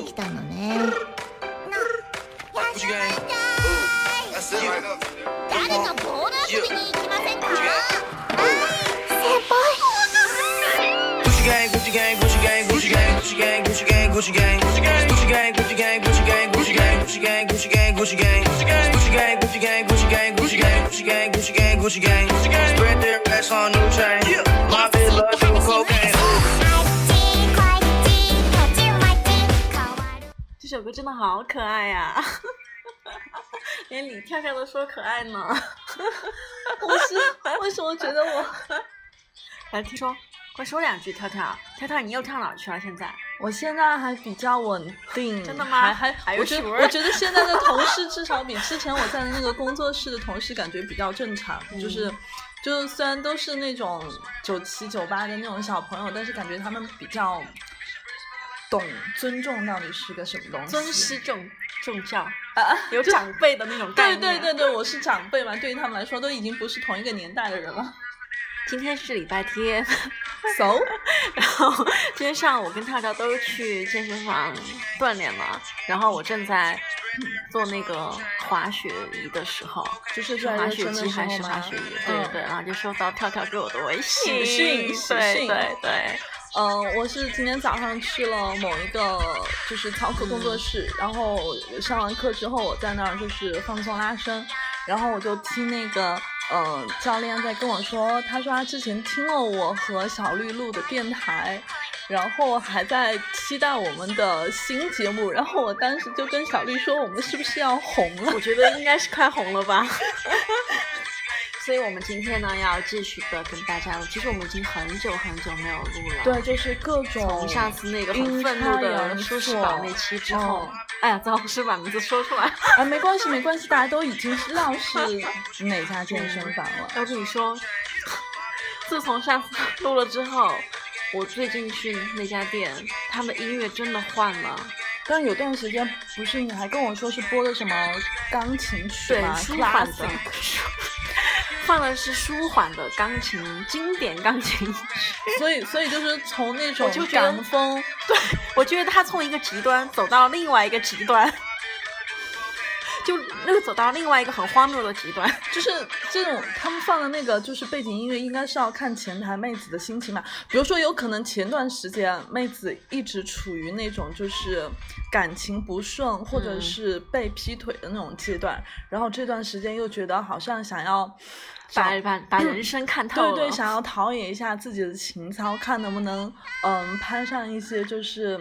できたのね休誰かボール遊びに行きませんか先輩 Spread their ass on new chain. My bitch love doing cocaine. 首歌真的好可爱呀、连李跳跳都说可爱呢。我是为什么觉得我 来听说，快说两句，跳跳，跳跳，你又跳哪儿去了？现在。我现在还比较稳定，真的吗？还还还有我觉得我觉得现在的同事至少比之前我在的那个工作室的同事感觉比较正常，嗯。就是就是虽然都是那种九七九八的那种小朋友，但是感觉他们比较懂尊重到底是个什么东西。尊师重重教，啊，有长辈的那种概对念。对对对，我是长辈嘛，对于他们来说都已经不是同一个年代的人了。今天是礼拜天，So，然后今天上午我跟跳跳都去健身房锻炼了，然后我正在做那个滑雪仪的时候，就是是在滑雪机还是滑雪仪？对对对，然后就收到跳跳给我的微信，对对对，嗯，我是今天早上去了某一个就是操课工作室，然后上完课之后，我在那儿就是放松拉伸，然后我就听那个呃教练在跟我说，他说他之前听了我和小绿录的电台。然后还在期待我们的新节目，然后我当时就跟小绿说，我们是不是要红了？我觉得应该是快红了吧。所以我们今天呢，要继续的跟大家。其实我们已经很久很久没有录了。对，就是各种从上次那个很愤怒的舒适宝那期之后，嗯哎呀，糟，是把名字说出来。啊，没关系，没关系，大家都已经知道是哪家健身房了。我跟你说，自从上次录了之后，我最近去那家店，他们音乐真的换了，但有段时间不是你还跟我说是播的什么钢琴曲对，吗？舒缓的换的是舒缓的钢琴，经典钢琴曲。所以所以就是从那种港风，对，我觉得他从一个极端走到另外一个极端，就那个走到另外一个很荒谬的极端。就是这种他们放的那个就是背景音乐，应该是要看前台妹子的心情嘛。比如说，有可能前段时间妹子一直处于那种就是感情不顺，或者嗯是被劈腿的那种阶段，然后这段时间又觉得好像想要把把把人生看透了，对对，想要陶冶一下自己的情操，看能不能嗯攀上一些就是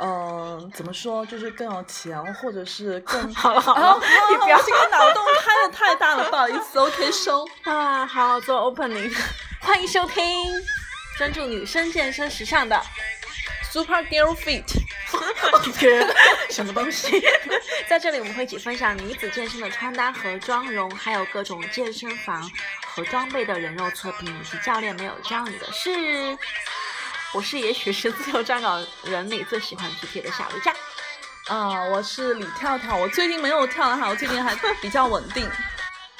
嗯怎么说，就是更有钱，或者是更 好了好了啊啊你不要我这个脑洞开的太大了，不好意思，OK 收。啊，好做 opening，欢迎收听专注女生健身时尚的 Super Girl Fit，什么东西？在这里我们会一起分享女子健身的穿搭和妆容，还有各种健身房和装备的人肉测评，以及教练没有教你的事。我是也许是自由撰稿人里最喜欢举铁的小驴架。啊，我是李跳跳，我最近没有跳了哈，我最近还比较稳定。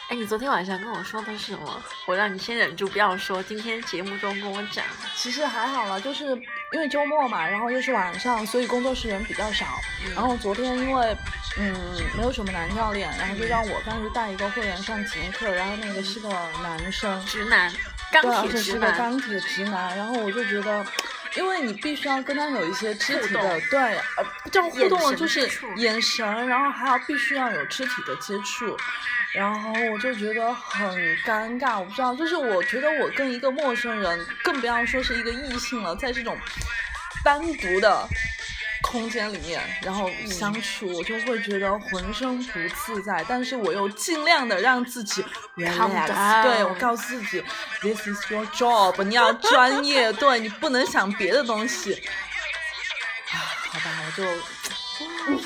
哎，你昨天晚上跟我说的是什么？我让你先忍住不要说，今天节目中跟我讲。其实还好了，就是因为周末嘛，然后又是晚上，所以工作室人比较少。然后昨天因为嗯没有什么男教练，然后就让我当时带一个会员上体验课，然后那个是个男生，直男，钢对，是个男，钢铁直男，然后我就觉得。因为你必须要跟他有一些肢体的对，呃，不叫互动了，就是眼神，然后还要必须要有肢体的接触，然后我就觉得很尴尬，我不知道，就是我觉得我跟一个陌生人，更不要说是一个异性了，在这种单独的空间里面，然后相处，我就会觉得浑身不自在，但是我又尽量的让自己 Calm relax，down 对我告诉自己，this is your job，你要专业，对你不能想别的东西。啊，好吧，我就嗯。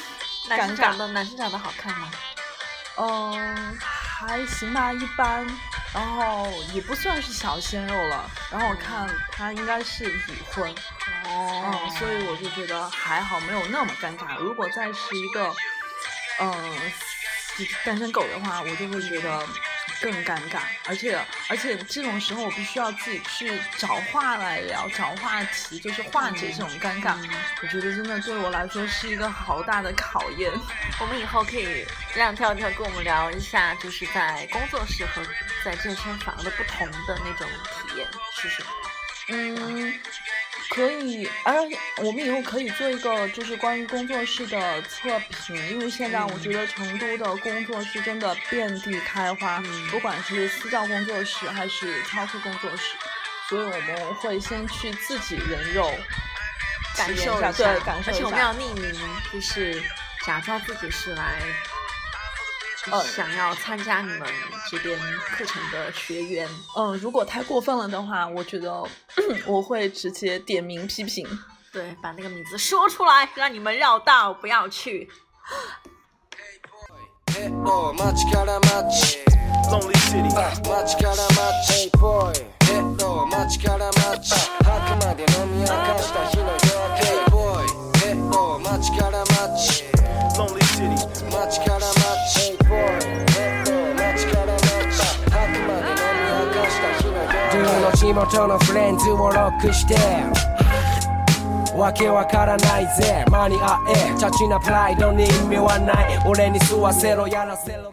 男生长得男生长得好看吗？嗯，还行吧，一般，然后也不算是小鲜肉了，然后我看他应该是已婚，哦嗯，所以我就觉得还好，没有那么尴尬。如果再是一个，嗯，单身狗的话，我就会觉得更尴尬，而且而且这种时候我必须要自己去找话来聊，找话题，就是化解这种尴尬。我觉得真的对我来说是一个好大的考验。我们以后可以让跳跳跟我们聊一下，就是在工作室和在健身房的不同的那种体验是什么？嗯，可以，而我们以后可以做一个就是关于工作室的测评，因为现在我觉得成都的工作室真的遍地开花，嗯不管是私教工作室还是超课工作室，所以我们会先去自己人肉感受一下，对，感受而且我们一下要匿名，就是假装自己是来。嗯想要参加你们这边课程的学员，嗯，如果太过分了的话，我觉得 我会直接点名批评。对，把那个名字说出来，让你们绕道不要去。記の地元のフレンズをロックしてわけわからないぜ。間に合え。チャチなプライドに意味はない。俺に吸わせろやらせろ。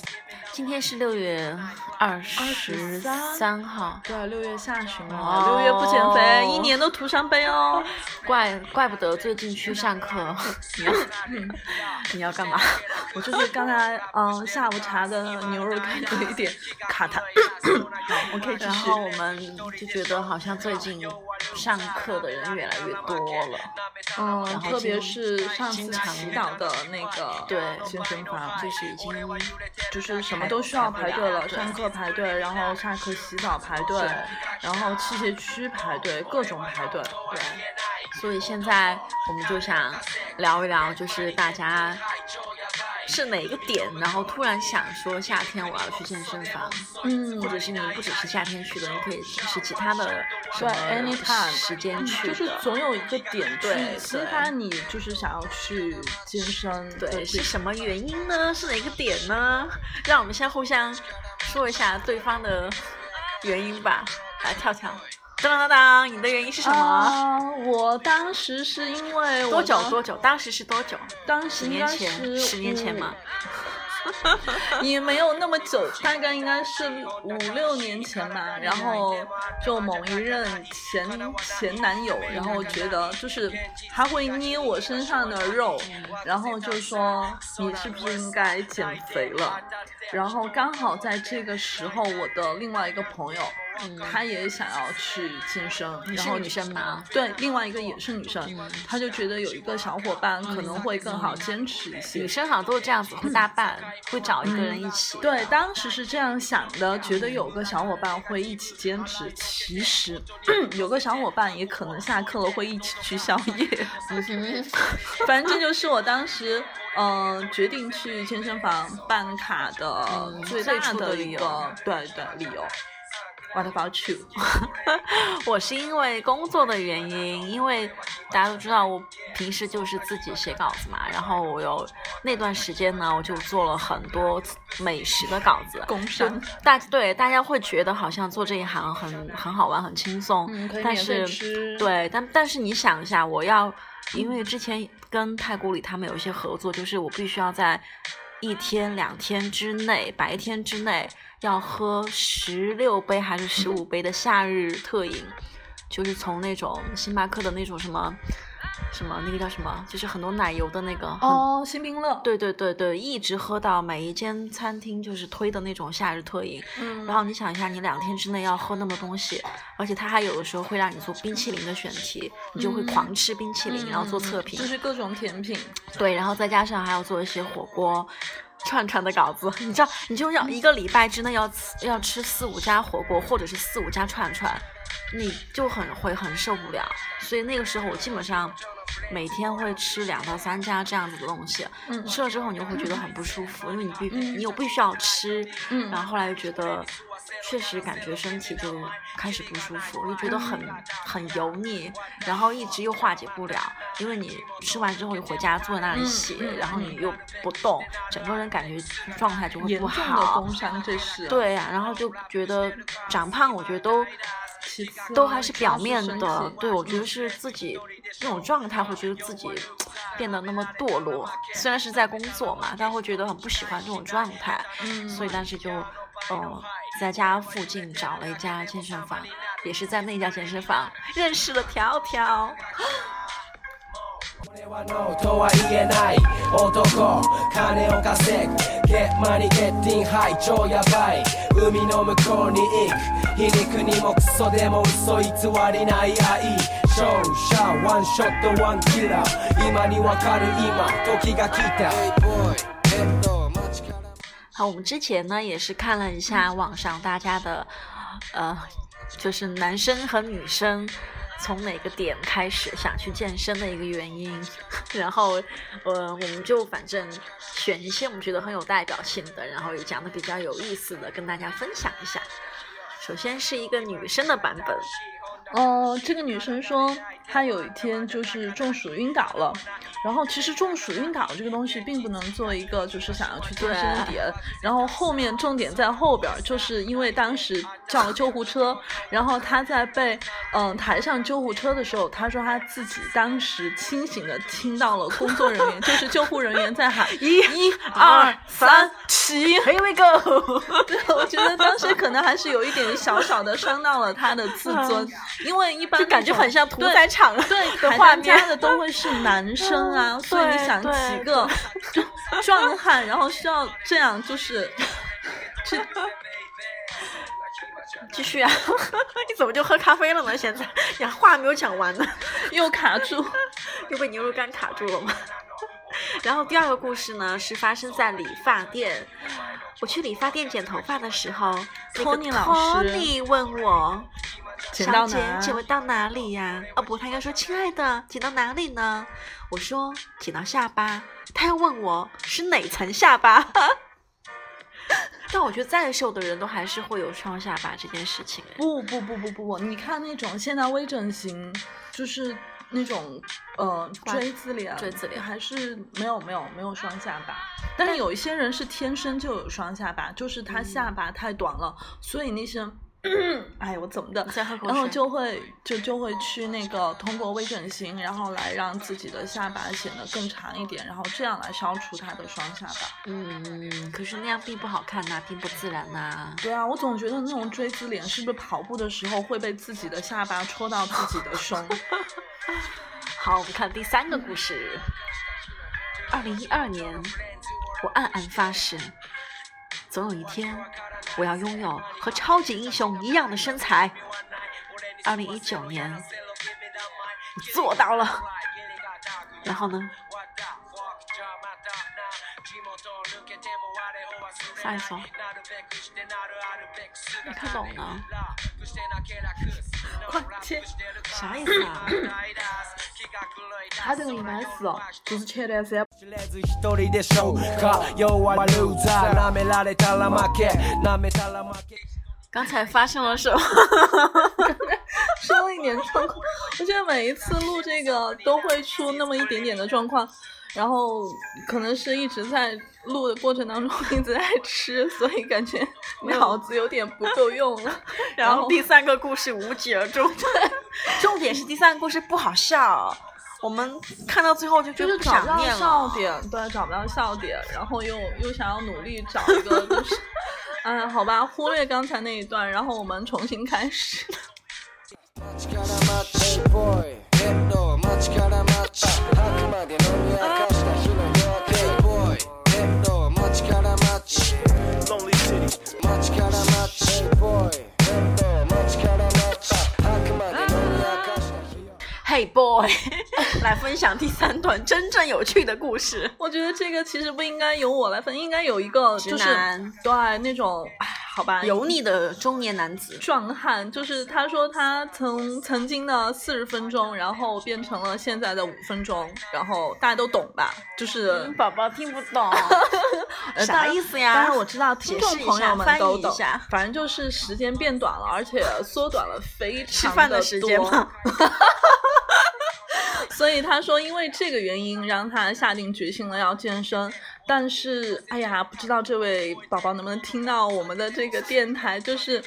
今天是六月二十三号，对，六月下旬了，哦。六月不减肥，一年都徒伤悲哦。怪怪不得最近去上课，你要你要干嘛？我就是刚才嗯下午茶的牛肉干有一点卡痰，好，我可以然后。我们就觉得好像最近上课的人越来越多了，嗯，然后特别是上次经常祈祷的那个对健身房，就是已经就是什么都需要排队了，上课排队，然后下课洗澡排队，然后器械区排队，各种排队。对，所以现在我们就想聊一聊，就是大家是哪个点，然后突然想说夏天我要去健身房，嗯或者是你不只是夏天去的，你可以是其他的什对么，anytime 时间去的，就是总有一个点对去激对发你，就是想要去健身对，是什么原因呢？是哪个点呢？让我们先互相说一下对方的 原因吧。来，跳跳，当当当当，你的原因是什么？啊，我当时是因为我多久？多久？当时是多久？当十时应该年前？是十年前五吗？也没有那么久，大概应该是五六年前吧。然后就某一任前前男友，然后觉得就是他会捏我身上的肉，然后就说你是不是应该减肥了？然后刚好在这个时候，我的另外一个朋友，嗯他也想要去健身，然后女生嘛？对，另外一个也是女生，嗯他就觉得有一个小伙伴可能会更好坚持一些。女生好像都是这样子，会搭伴，会找一个人一起。对，当时是这样想的，觉得有个小伙伴会一起坚持。其实 有个小伙伴也可能下课了会一起去宵夜。反正这就是我当时呃决定去健身房办卡的嗯最大的的一理由个对对理由。What about you？我是因为工作的原因，因为大家都知道我平时就是自己写稿子嘛，然后我有那段时间呢，我就做了很多美食的稿子。工商，大对大家会觉得好像做这一行很很好玩、很轻松，嗯，但是。，对，但但是你想一下，我要因为之前跟太古里他们有一些合作，就是我必须要在一天两天之内，白天之内要喝十六杯还是十五杯的夏日特饮，就是从那种星巴克的那种什么什么那个叫什么，就是很多奶油的那个，哦，新冰乐。对对对对，一直喝到每一间餐厅就是推的那种夏日特饮。嗯然后你想一下，你两天之内要喝那么多东西，而且它还有的时候会让你做冰淇淋的选题，你就会嗯狂吃冰淇淋，然后做测评。就是各种甜品。对，然后再加上还要做一些火锅。串串的稿子，你知道，你就要一个礼拜之内要吃要吃四五家火锅，或者是四五家串串，你就很会很受不了。所以那个时候我基本上每天会吃两到三家这样子的东西，嗯吃了之后你就会觉得很不舒服，因为你必嗯你又必须要吃，嗯然后后来又觉得确实感觉身体就开始不舒服，就觉得很很油腻，然后一直又化解不了，因为你吃完之后你回家坐在那里嗯写，嗯然后你又不动，整个人感觉状态就会不严重的好工。伤，这是。对呀、然后就觉得长胖，我觉得都都还是表面的。对，我觉得是自己那种状态，会觉得自己变得那么堕落。虽然是在工作嘛，但会觉得很不喜欢这种状态。嗯所以当时就，呃，在家附近找了一家健身房，也是在那家健身房认识了条条。俺は NO とは言えない男金を稼ぐ Get money getting high 超ヤバい海の向こうに行く皮肉にもクソでも嘘偽りない愛勝者ワンショットワンキラー今にわかる今時が来た好，我们之前呢也是看了一下网上大家的，呃，就是男生和女生 从哪个点开始想去健身的一个原因，然后呃，我们就反正选一些我们觉得很有代表性的，然后也讲的比较有意思的，跟大家分享一下。首先是一个女生的版本，哦，这个女生说她有一天就是中暑晕倒了，然后其实中暑晕倒这个东西并不能做一个就是想要去健身的点，然后后面重点在后边儿，就是因为当时叫了救护车，然后他在被嗯抬上救护车的时候，他说他自己当时清醒的听到了工作人员，就是救护人员在喊 一、一、二、三、起。Here we go，对，我觉得当时可能还是有一点小小的伤到了他的自尊，因为一般就感觉很像屠对宰场对的画面的都会是男生啊，嗯所以你想对几个就壮汉，然后需要这样就是 去继续啊！你怎么就喝咖啡了呢？现在呀话没有讲完呢。又卡住，又被牛肉干卡住了吗？然后第二个故事呢，是发生在理发店。我去理发店剪头发的时候，托尼老师问我：“小剪到哪姐剪到哪里呀、哦不，他应该说：“亲爱的，剪到哪里呢？”我说：“剪到下巴。”他要问我是哪层下巴。但我觉得再瘦的人都还是会有双下巴这件事情。哎不不不不不不，你看那种现在微整形，就是那种呃锥子脸，锥子脸还是没有没有没有双下巴，但是有一些人是天生就有双下巴，就是他下巴太短了，所以那些。哎，我怎么的？然后就会就就会去那个通过微整形，然后来让自己的下巴显得更长一点，然后这样来消除他的双下巴。嗯，可是那样并不好看呐、并不自然呐、对啊，我总觉得那种锥子脸是不是跑步的时候会被自己的下巴戳到自己的胸？好，我们看第三个故事。二零一二年，我暗暗发誓，总有一天，我要拥有和超级英雄一样的身材。二零一九年，我做到了。然后呢？下一首，没看懂呢，快切！啥意思啊？他这个应该是哦，就是前段时间知れず一人でしょうか要はルーザー舐められたら負け舐めたら負け刚才发生了什么？出了一点状况。我觉得每一次录这个都会出那么一点点的状况，然后可能是一直在 录的过程当中 一直在吃，所以感觉 脑子有点不够用了。然后第三个故事无疾而终。重点是第三个故事不好笑，我们看到最后就觉得不就是找不到。笑点，对，找不到笑点，然后又又想要努力找一个，就是，哎，好吧，忽略刚才那一段，然后我们重新开始。街 Hey boy，来分享第三段真正有趣的故事。我觉得这个其实不应该由我来分，应该有一个就是对那种，哎，好吧，油腻的中年男子，壮汉，就是他说他从曾经的四十分钟，然后变成了现在的五分钟，然后大家都懂吧？就是宝宝听不懂，呃啥意思呀？当然我知道听众朋友们都懂反正就是时间变短了，而且缩短了非常吃饭的时间多吗？所以他说，因为这个原因，让他下定决心了要健身。但是，哎呀，不知道这位宝宝能不能听到我们的这个电台？就是，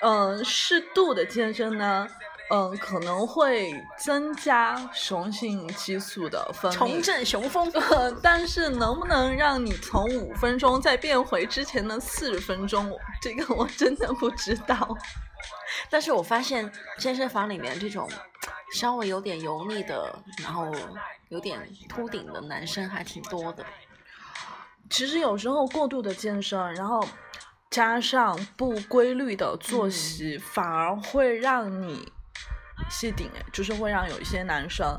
嗯、适度的健身呢，嗯、可能会增加雄性激素的分泌，重振雄风。呃，但是能不能让你从五分钟再变回之前的四十分钟，这个我真的不知道。但是我发现健身房里面这种稍微有点油腻的，然后有点秃顶的男生还挺多的。其实有时候过度的健身，然后加上不规律的作息，反而会让你谢顶，哎，就是会让有一些男生。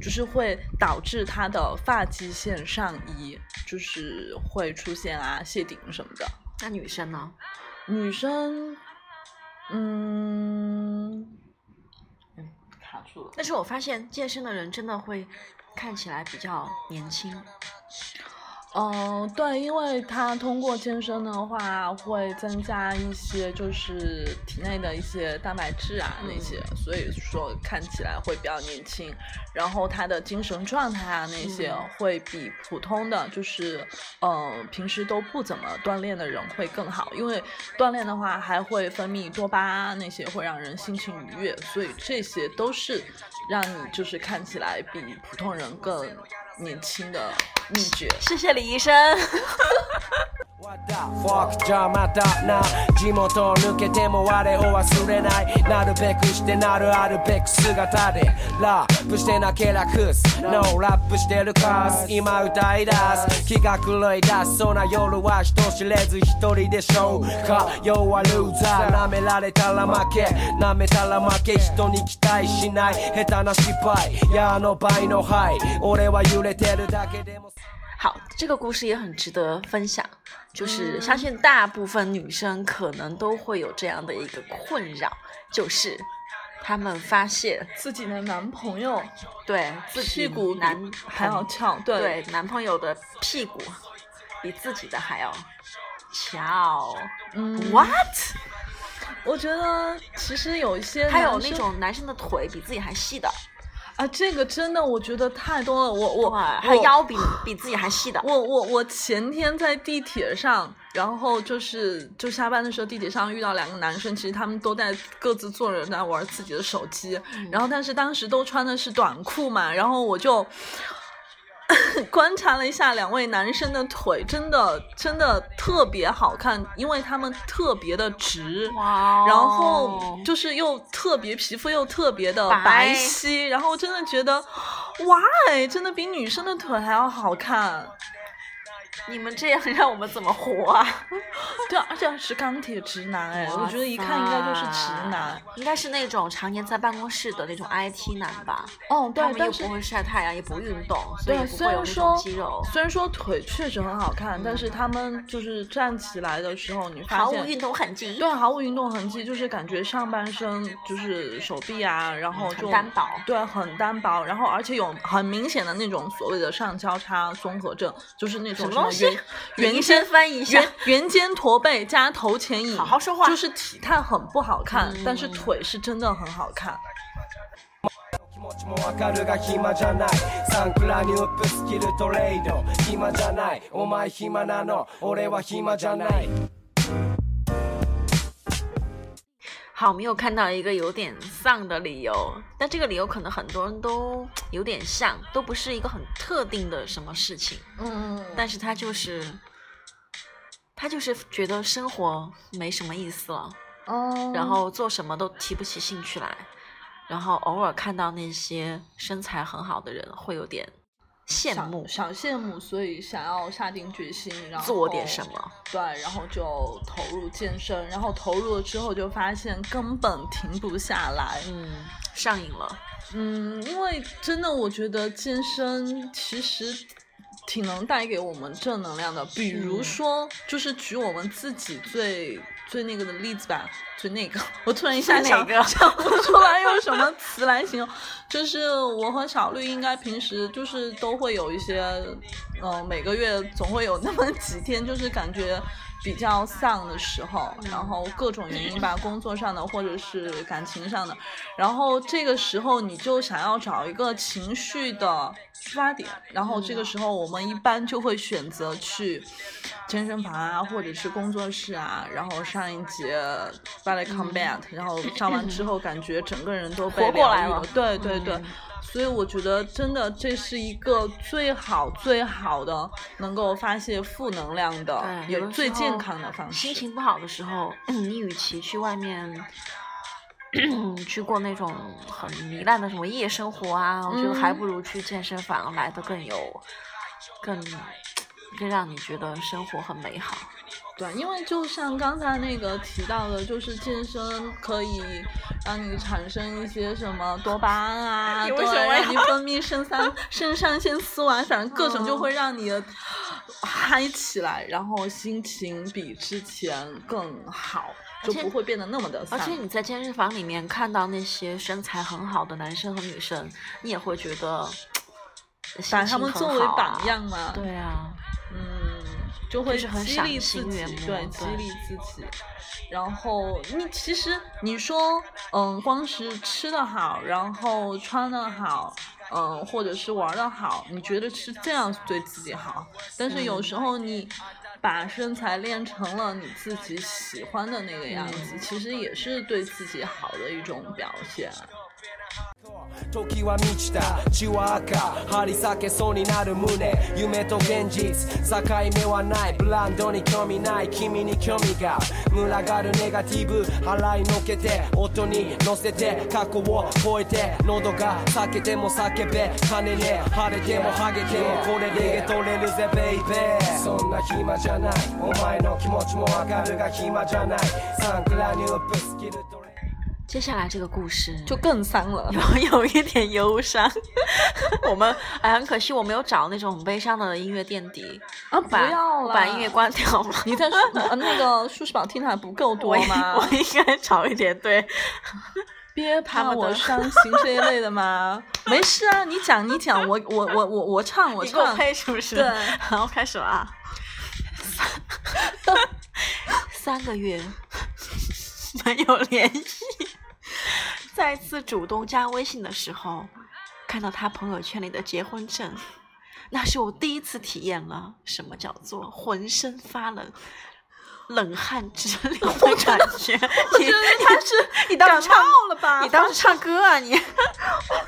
就是会导致他的发际线上移，就是会出现啊谢顶什么的。那女生呢？女生，嗯，嗯卡住了。但是我发现健身的人真的会看起来比较年轻。嗯，对，因为他通过健身的话，会增加一些就是体内的一些蛋白质啊那些，所以说看起来会比较年轻。然后他的精神状态啊那些嗯。会比普通的就是嗯平时都不怎么锻炼的人会更好，因为锻炼的话还会分泌多巴胺那些，会让人心情愉悦，所以这些都是让你就是看起来比普通人更年轻的秘诀。谢谢李医生。What the fuck じゃあまたな。地元を抜けても我を忘れない。なるべくしてなるあるべく姿でラップしてなけりゃクス No ラップしてるカス今歌い出す気が狂い出す。そうな夜は人知れず一人でしょうか。要はルーザー舐められたら負け。舐めたら負け。人に期待しない。下手な失敗。やあの倍の敗俺は揺れ好，这个故事也很值得分享，就是嗯相信大部分女生可能都会有这样的一个困扰，就是她们发现自己的男朋友对自己屁股比男还要翘，对对男朋友的屁股比自己的还要翘。嗯 What？我觉得其实有一些还有那种男生的腿比自己还细的，啊，这个真的我觉得太多了。我我哇，还有腰比比自己还细的。我我我前天在地铁上，然后就是就下班的时候，地铁上遇到两个男生，其实他们都在各自坐着在玩自己的手机，然后但是当时都穿的是短裤嘛，然后我就。观察了一下两位男生的腿，真的真的特别好看，因为他们特别的直，然后就是又特别皮肤又特别的白白皙，然后真的觉得，哇，哎，真的比女生的腿还要好看。你们这样让我们怎么活啊？对，而且是钢铁直男，哎，我觉得一看应该就是直男。，应该是那种常年在办公室的那种 IT 男吧。哦，对他，们又但是不会晒太阳，也不运动，所以对，不虽然会有那种说肌肉。虽然说腿确实很好看，但是他们就是站起来的时候，你发现毫无运动痕迹。对，毫无运动痕迹，就是感觉上半身就是手臂啊，然后很就单薄对，很单薄，然后而且有很明显的那种所谓的上交叉综合症，就是那种什么东西圆圆肩翻译一下。圆圆肩驼背加头前引，好好说话就是体态很不好看，但是嗯腿是真的很好看。好，我们又看到一个有点丧的理由，但这个理由可能很多人都有点像，都不是一个很特定的什么事情，嗯，但是他就是，他就是觉得生活没什么意思了，嗯然后做什么都提不起兴趣来，然后偶尔看到那些身材很好的人，会有点羡小慕，想羡慕，所以想要下定决心，然后做点什么。对，然后就投入健身，然后投入了之后就发现根本停不下来。嗯，上瘾了。嗯，因为真的我觉得健身其实挺能带给我们正能量的。比如嗯说，就是举我们自己最最那个的例子吧，最那个，我突然一下想哪个想不出来用什么词来形容。就是我和小绿应该平时就是都会有一些，嗯、每个月总会有那么几天，就是感觉比较丧的时候，然后各种原因吧，工作上的或者是感情上的，然后这个时候你就想要找一个情绪的出发点，然后这个时候我们一般就会选择去健身房啊，或者是工作室啊，然后上一节 ballet combat，、然后上完之后感觉整个人都被活过来了对对对。所以我觉得真的这是一个最好最好的能够发泄负能量的，也最健康的方式。心情不好的时候，你与其去外面。去过那种很糜烂的什么夜生活啊，我觉得还不如去健身房来的更有，更更让你觉得生活很美好。对，因为就像刚才那个提到的，就是健身可以让你产生一些什么多巴胺啊，对，让你分泌肾上肾上腺素啊，反正各种就嗯会让你嗨起来，然后心情比之前更好，就不会变得那么的丧。而且你在健身房里面看到那些身材很好的男生和女生，你也会觉得 把他们作为榜啊。样嘛，对啊，嗯，就会是很激励自己对，激励自己。然后你其实你说，嗯，光是吃的好，然后穿的好，嗯，或者是玩的好，你觉得是这样对自己好？但是有时候你把身材练成了你自己喜欢的那个样子，其实也是对自己好的一种表现。時は満ちた。血は赤張り裂けそうになる胸夢と現実境目はないブランドに興味ない君に興味が群がるネガティブ払いのけて音に乗せて過去を超えて喉が裂けても叫べ金ね晴れてもハゲてもこれで取れるぜベイベーそんな暇じゃないお前の気持ちもわかるが暇じゃないサンクラニュープスキルトレ接下来这个故事就更丧了。有 有一点忧伤。我们哎，很可惜我没有找那种很悲伤的音乐垫底，啊，不要了，把音乐关掉了。你在呃那个舒适榜听的还不够多吗 我？应该找一点对。别怕我伤心这一类的吗？没事啊，你讲你讲，我我我我我唱我唱。配是不是？对然后开始了啊。三个月没有联系，再次主动加微信的时候，看到他朋友圈里的结婚证，那是我第一次体验了什么叫做浑身发冷。冷汗直流的感觉，我觉得他是你当时唱了吧你当时唱歌啊你？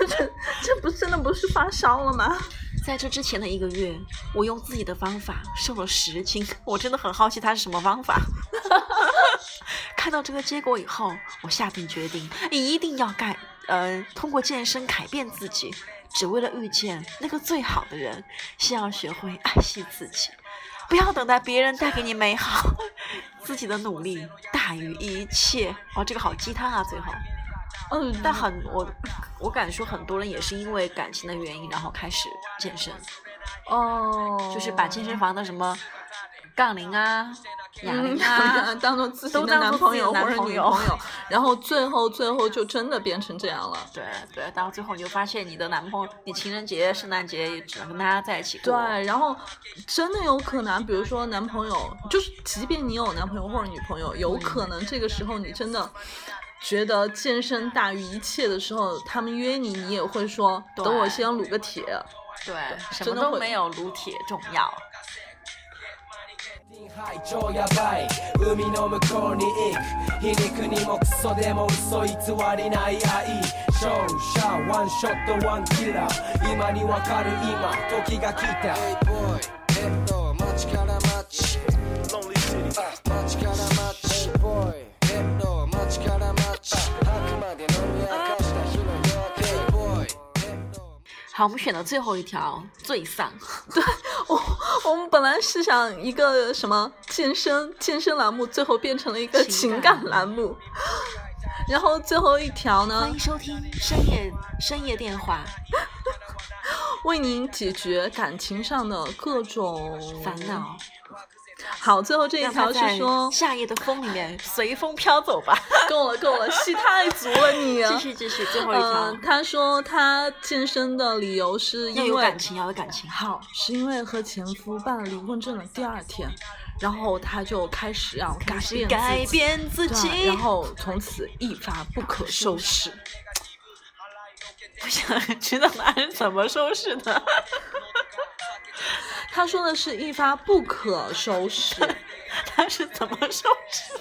这这不是真的不是发烧了吗？在这之前的一个月，我用自己的方法瘦了十斤，我真的很好奇它是什么方法。看到这个结果以后，我下定决定一定要改，呃，通过健身改变自己，只为了遇见那个最好的人。先要学会爱惜自己，不要等待别人带给你美好，自己的努力大于一切。哦，这个好鸡汤啊，最后。嗯，但很我我敢说，很多人也是因为感情的原因，然后开始健身，哦，就是把健身房的什么杠铃啊、哑铃嗯啊，当做自己都的男朋友或者女朋友，然后最后最后就真的变成这样了。对对，到最后你就发现你的男朋友，你情人节、圣诞节也只能跟他在一起过。对，然后真的有可能，比如说男朋友，就是即便你有男朋友或者女朋友，有可能这个时候你真的觉得健身大于一切的时候，他们约你，你也会说等我先撸个铁。对，什么都没有撸铁重要。好，我们选的最后一条最丧，对我我们本来是想一个什么健身健身栏目，最后变成了一个情感栏目。然后最后一条呢欢，迎收听深夜深夜电话 为您解决感情上的各种烦恼。好，最后这一条是说，夏夜的风里面 随风飘走吧。够了够了，戏太足了你。继续继续，最后一条嗯，，他说他健身的理由是因为有感情，要有感情。好，是因为和前夫办了离婚证的第二天，然后他就开始要改变改自己变自己然后从此一发不可收拾。我想知道男人怎么收拾的。他说的是一发不可收拾。他是怎么收拾？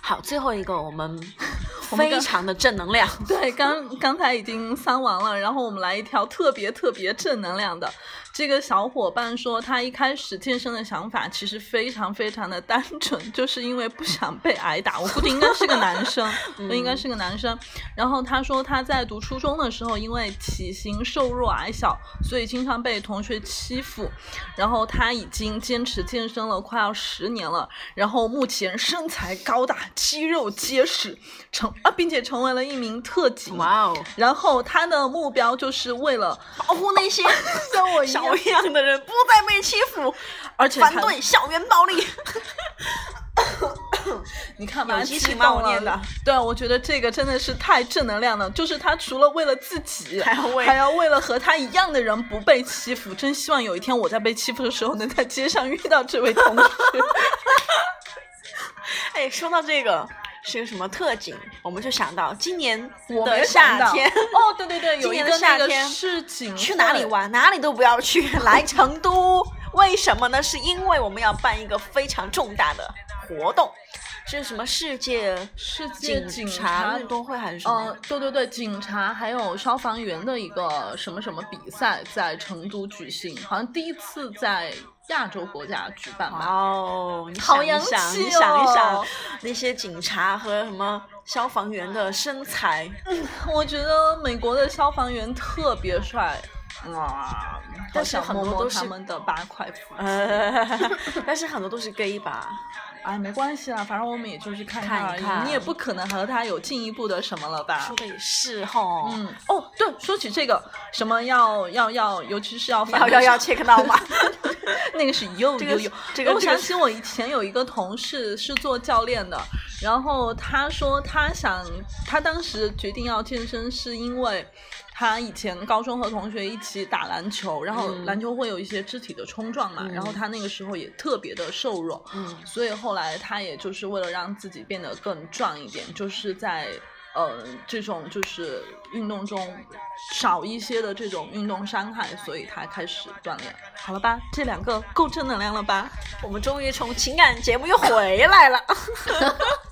好最后一个我们非常的正能量。对，刚刚才已经翻完了，然后我们来一条特别特别正能量的。这个小伙伴说，他一开始健身的想法其实非常非常的单纯，就是因为不想被挨打。我估计应该是个男生，应该是个男生。然后他说他在读初中的时候，因为体型瘦弱矮小，所以经常被同学欺负。然后他已经坚持健身了快要十年了，然后目前身材高大，肌肉结实，成啊，并且成为了一名特警。哇哦，然后他的目标就是为了保护那些 像我一样的人不再被欺负，而且反他对校园暴力。你看吧，有激激情吗我念的对，我觉得这个真的是太正能量了。就是他除了为了自己，还要为还要为了和他一样的人不被欺负。真希望有一天我在被欺负的时候，能在街上遇到这位同学。哎，说到这个是个什么特警，我们就想到今年我的夏天，哦，对对对，有今年的一个那个夏天市井去哪里？玩哪里都不要去，来成都。为什么呢？是因为我们要办一个非常重大的活动，是什么世界世界警警察察运动会还是什么？呃，对对对，警察还有消防员的一个什么什么比赛在成都举行，好像第一次在亚洲国家举办吧。哦，你好洋想一想，气你想一想哦那些警察和什么消防员的身材，我觉得美国的消防员特别帅，哇！但是好想摸摸很多都是他们的八块腹肌。呃，但是很多都是 gay 吧？哎，没关系啦，反正我们也就是看看而已，看一看你也不可能和他有进一步的什么了吧说？的也是哈，嗯，哦，对，说起这个，什么要要要，尤其是要要要要 check 到吗？那个是又 这个是又又。我这个我想起我以前有一个同事是做教练的，然后他说他想，他当时决定要健身是因为。他以前高中和同学一起打篮球，然后嗯篮球会有一些肢体的冲撞嘛，嗯然后他那个时候也特别的瘦弱，嗯所以后来他也就是为了让自己变得更壮一点，就是在呃这种就是运动中少一些的这种运动伤害，所以他开始锻炼。好了吧，这两个够正能量了吧？我们终于从情感节目又回来了。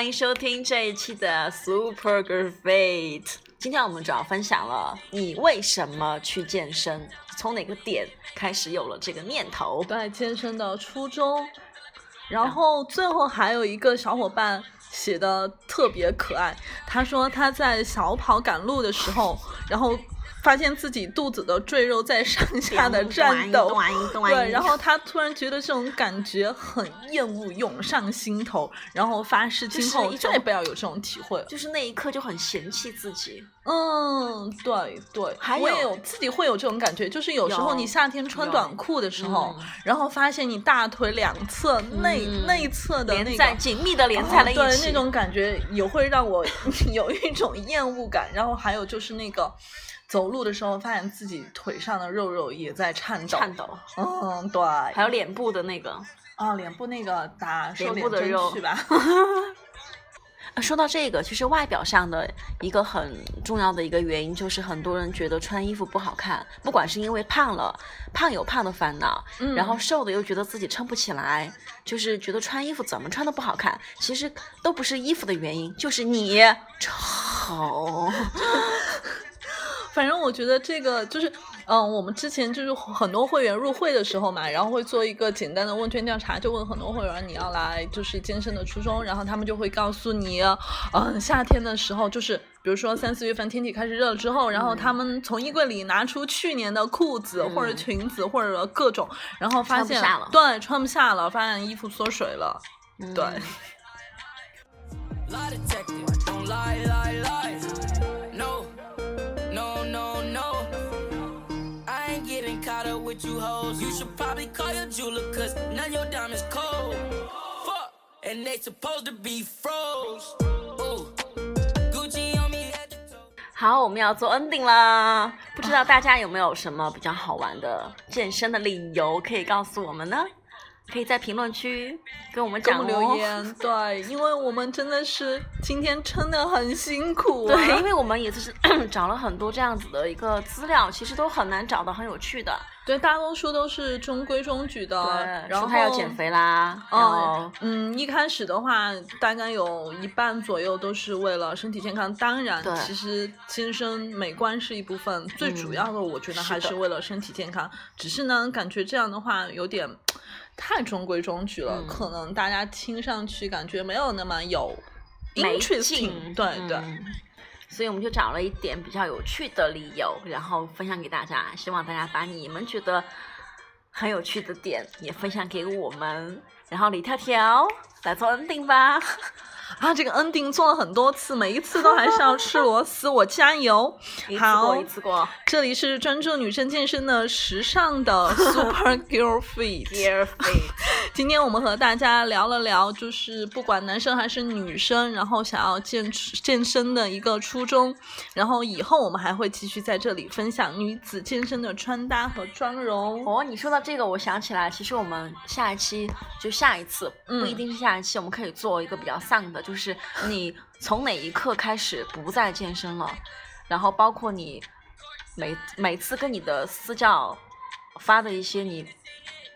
欢迎收听这一期的 Super Great。今天我们主要分享了你为什么去健身，从哪个点开始有了这个念头。对健身的初衷，然后最后还有一个小伙伴写的特别可爱，他说他在小跑赶路的时候，然后发现自己肚子的赘肉在上下的颤抖，对，然后他突然觉得这种感觉很厌恶，涌上心头，然后发誓今后再也不要有这种体会了。就是那一刻就很嫌弃自己，嗯，对对，还我也有有自己会有这种感觉，就是有时候你夏天穿短裤的时候，嗯然后发现你大腿两侧内、嗯。内侧的那个连在紧密的连在了一起，哦对那种感觉也会让我 有一种厌恶感。然后还有就是那个走路的时候，发现自己腿上的肉肉也在颤抖。颤抖，嗯，对，还有脸部的那个，啊，脸部那个打瘦脸脸针部的肉去吧。说到这个，其实外表上的一个很重要的一个原因，就是很多人觉得穿衣服不好看，不管是因为胖了，胖有胖的烦恼，嗯然后瘦的又觉得自己撑不起来，就是觉得穿衣服怎么穿都不好看，其实都不是衣服的原因，就是你丑。反正我觉得这个就是，嗯，我们之前就是很多会员入会的时候嘛，然后会做一个简单的问卷调查，就问很多会员你要来就是健身的初衷，然后他们就会告诉你，嗯，夏天的时候就是。比如说三四月份天气开始热了之后，然后他们从衣柜里拿出去年的裤子、或者裙子或者各种，然后发现穿不下了对穿不下了，发现衣服缩水了，对。two hoes. You should probably call your jeweler, cause none your diamonds cold. Fuck, and they supposed to be froze. Ooh, Gucci on me head to toe. 好，我们要做 ending 啦，不知道大家有没有什么比较好玩的健身的理由可以告诉我们呢？可以在评论区跟我们讲留哦。言，对，因为我们真的是今天真的很辛苦、啊，对，因为我们也是 找了很多这样子的一个资料，其实都很难找到很有趣的。对，大多数都是中规中矩的，对，然后他要减。肥啦，哦嗯嗯，一开始的话，大概有一半左右都是为了身体健康。当然对，其实健身美观是一部分，最主要的我觉得还是为了身体健康。只是呢，感觉这样的话有点太中规中矩了，嗯可能大家听上去感觉没有那么有没 interesting 劲，对对。嗯所以我们就找了一点比较有趣的理由，然后分享给大家，希望大家把你们觉得很有趣的点也分享给我们。然后李跳跳来做 ending 吧，啊，这个 ending 做了很多次，每一次都还是要吃螺丝，我加油！好过一次过这里是专注女生健身的时尚的 Super Girl Fate，今天我们和大家聊了聊，就是不管男生还是女生，然后想要健健身的一个初衷。然后以后我们还会继续在这里分享女子健身的穿搭和妆容。哦，你说到这个，我想起来，其实我们下一期就下一次，嗯不一定是下一期，我们可以做一个比较丧的，就是你从哪一刻开始不再健身了，然后包括你每每次跟你的私教发的一些你。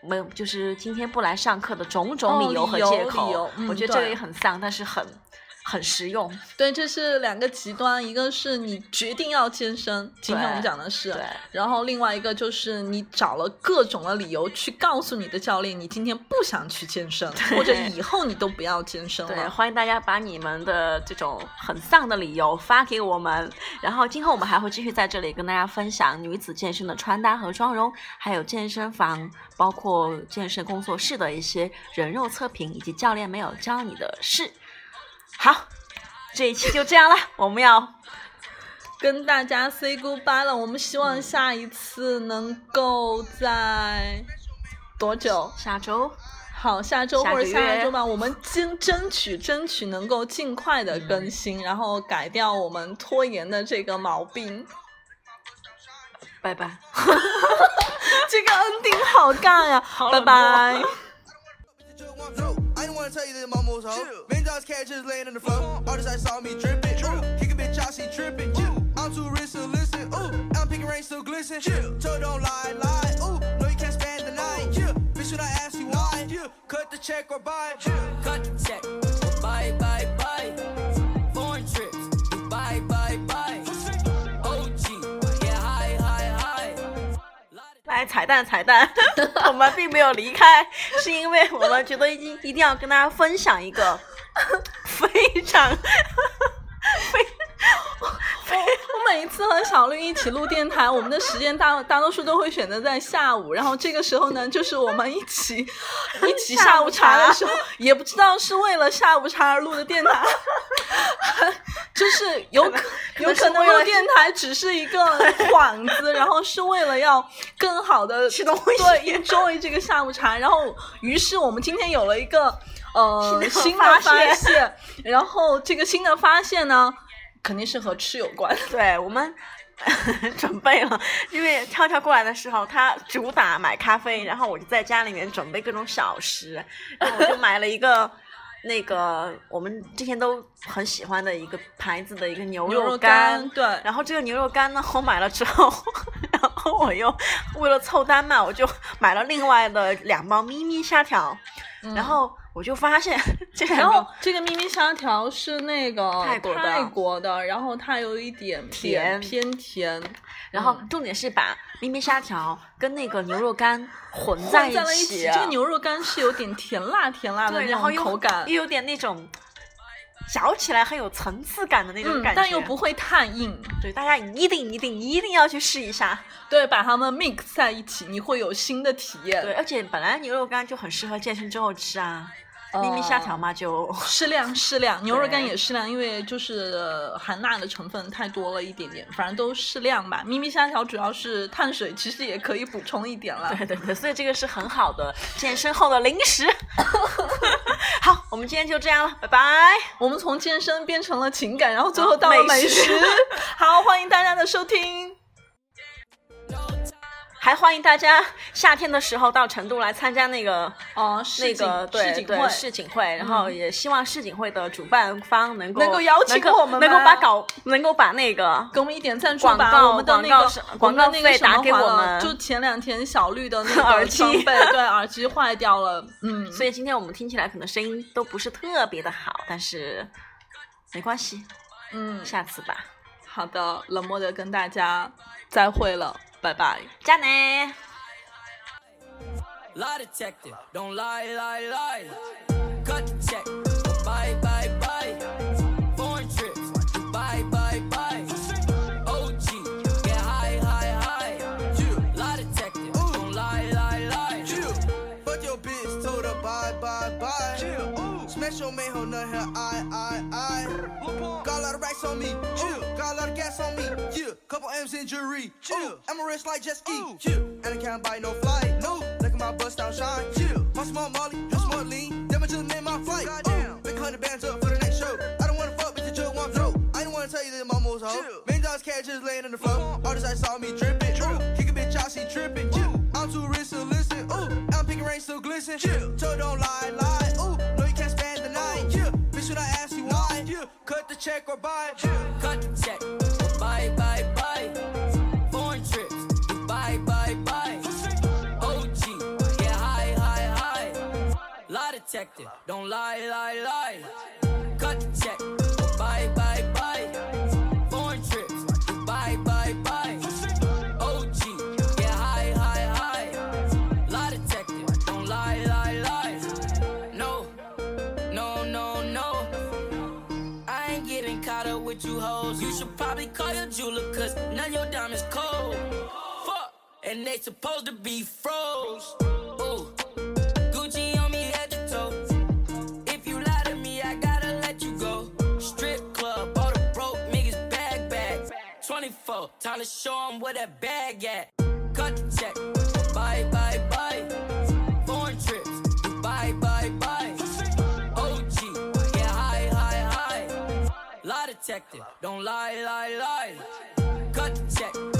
没有，就是今天不来上课的种种哦理由和借口，我觉得这个也很丧，但是很很实用。对，这是两个极端，一个是你决定要健身，今天我们讲的是，然后另外一个就是你找了各种的理由去告诉你的教练，你今天不想去健身，或者以后你都不要健身对，了。欢迎大家把你们的这种很丧的理由发给我们，然后今后我们还会继续在这里跟大家分享女子健身的穿搭和妆容，还有健身房，包括健身工作室的一些人肉测评，以及教练没有教你的事。好，这一期就这样了，我们要跟大家 say goodbye 了，我们希望下一次能够在多久？下周好，下周或者下下下周吧，我们争争取争取能够尽快的嗯更新，然后改掉我们拖延的这个毛病。拜拜。这个 ending 好尬呀，拜拜。I didn't wanna tell you that I'm almost home. Million dollars cash just laying on the floor. All this I saw me dripping. Ooh, kick a bitch out, she tripping. I'm too rich to listen. Ooh, I'm picking rain still glisten. So don't lie, lie. Ooh, no you can't spend the night. Bitch, should I ask you why? Cut the check or buy. Cut the check. 来彩蛋彩蛋，我们并没有离开，是因为我们觉得一定一定要跟大家分享一个非常我每一次和小绿一起录电台，我们的时间大 大多数都会选择在下午，然后这个时候呢，就是我们一起一起下午茶的时候，也不知道是为了下午茶而录的电台，就是有可有可能录电台只是一个幌子，然后是为了要更好的吃东西对 enjoy 这个下午茶，然后于是我们今天有了一个呃新的发现，然后这个新的发现呢，肯定是和吃有关。对我们 准备了，因为跳跳过来的时候，他主打买咖啡，然后我就在家里面准备各种小食，然后我就买了一个那个我们之前都很喜欢的一个牌子的一个牛牛肉干，干，对，然后这个牛肉干呢，我买了之后，然后我又为了凑单嘛，我就买了另外的两包咪咪虾条，然后我就发现然后这个咪咪虾条是那个泰国的泰国的，然后它有一点甜偏甜，然后嗯重点是把咪咪虾条跟那个牛肉干混混在一起，这个牛肉干是有点甜辣 甜辣的，那然后又种口感，又有点那种嚼起来很有层次感的那种嗯感觉，，但又不会太硬。对，大家一定一定一定要去试一下。对，把它们 mix 在一起，你会有新的体验。对，而且本来牛肉干就很适合健身之后吃啊，呃咪咪虾条嘛就适量适量，牛肉干也适量，因为就是呃含钠的成分太多了一点点，反正都适量吧。咪咪虾条主要是碳水，其实也可以补充一点了。对对对，所以这个是很好的健身后的零食。好，我们今天就这样了，拜拜。我们从健身变成了情感，然后最后啊到了美食美食。好，欢迎大家的收听。还欢迎大家夏天的时候到成都来参加那个哦、那个对对市井会，市井会，然后也希望市井会的主办方能够能够邀请我们能够把搞能够把那个给我们一点赞助广吧，告我们的那个广告那个打给我们。就前两天小绿的那个 耳机。对，耳机坏掉了，嗯，所以今天我们听起来可能声音都不是特别的好，但是没关系，嗯，下次吧，好的，冷漠的跟大家再会了，拜拜。加呢。Lie detective, don't lie, lie, lie. Cut the check, bye, bye, bye. Smash your main hoe, nut her eye, eye, eye. Got a lot of racks on me, chill. Got a lot of gas on me, yeah. Couple M's in jewelry, chill. I'm a rich like jet ski, chill. And I can't buy no flight, no. Look at my bust down shine, chill. My small molly, you small lean. Damn, I just made my flight. Goddamn. Big hundred bands up for the next show. I don't wanna fuck, bitch, just want throat. I didn't wanna tell you that my mo's hoe. Million dollars cash just laying on the floor. Artists I saw me dripping, ooh. Kick a bitch out, she tripping, chill. I'm too rich to listen, ooh. I'm picking rain, still glisten, chill. So don't lie, lie, ooh. Yeah. When I ask you why, yeah. Cut the check or buy, chill. Cut the check, bye, bye, bye. Foreign trips, bye, bye, bye. OG, get high, high, high. Lie detector, don't lie, lie, lie. Cut the check, and they supposed to be froze. Ooh, Gucci on me head to toe. If you lie to me, I gotta let you go. Strip club, all the broke niggas bag bag. 24, time to show 'em where that bag at. Cut the check, bye, bye, bye. Foreign trips, bye, bye, bye. OG, get high, high, high. Lie detector, don't lie, lie, lie. Cut the check.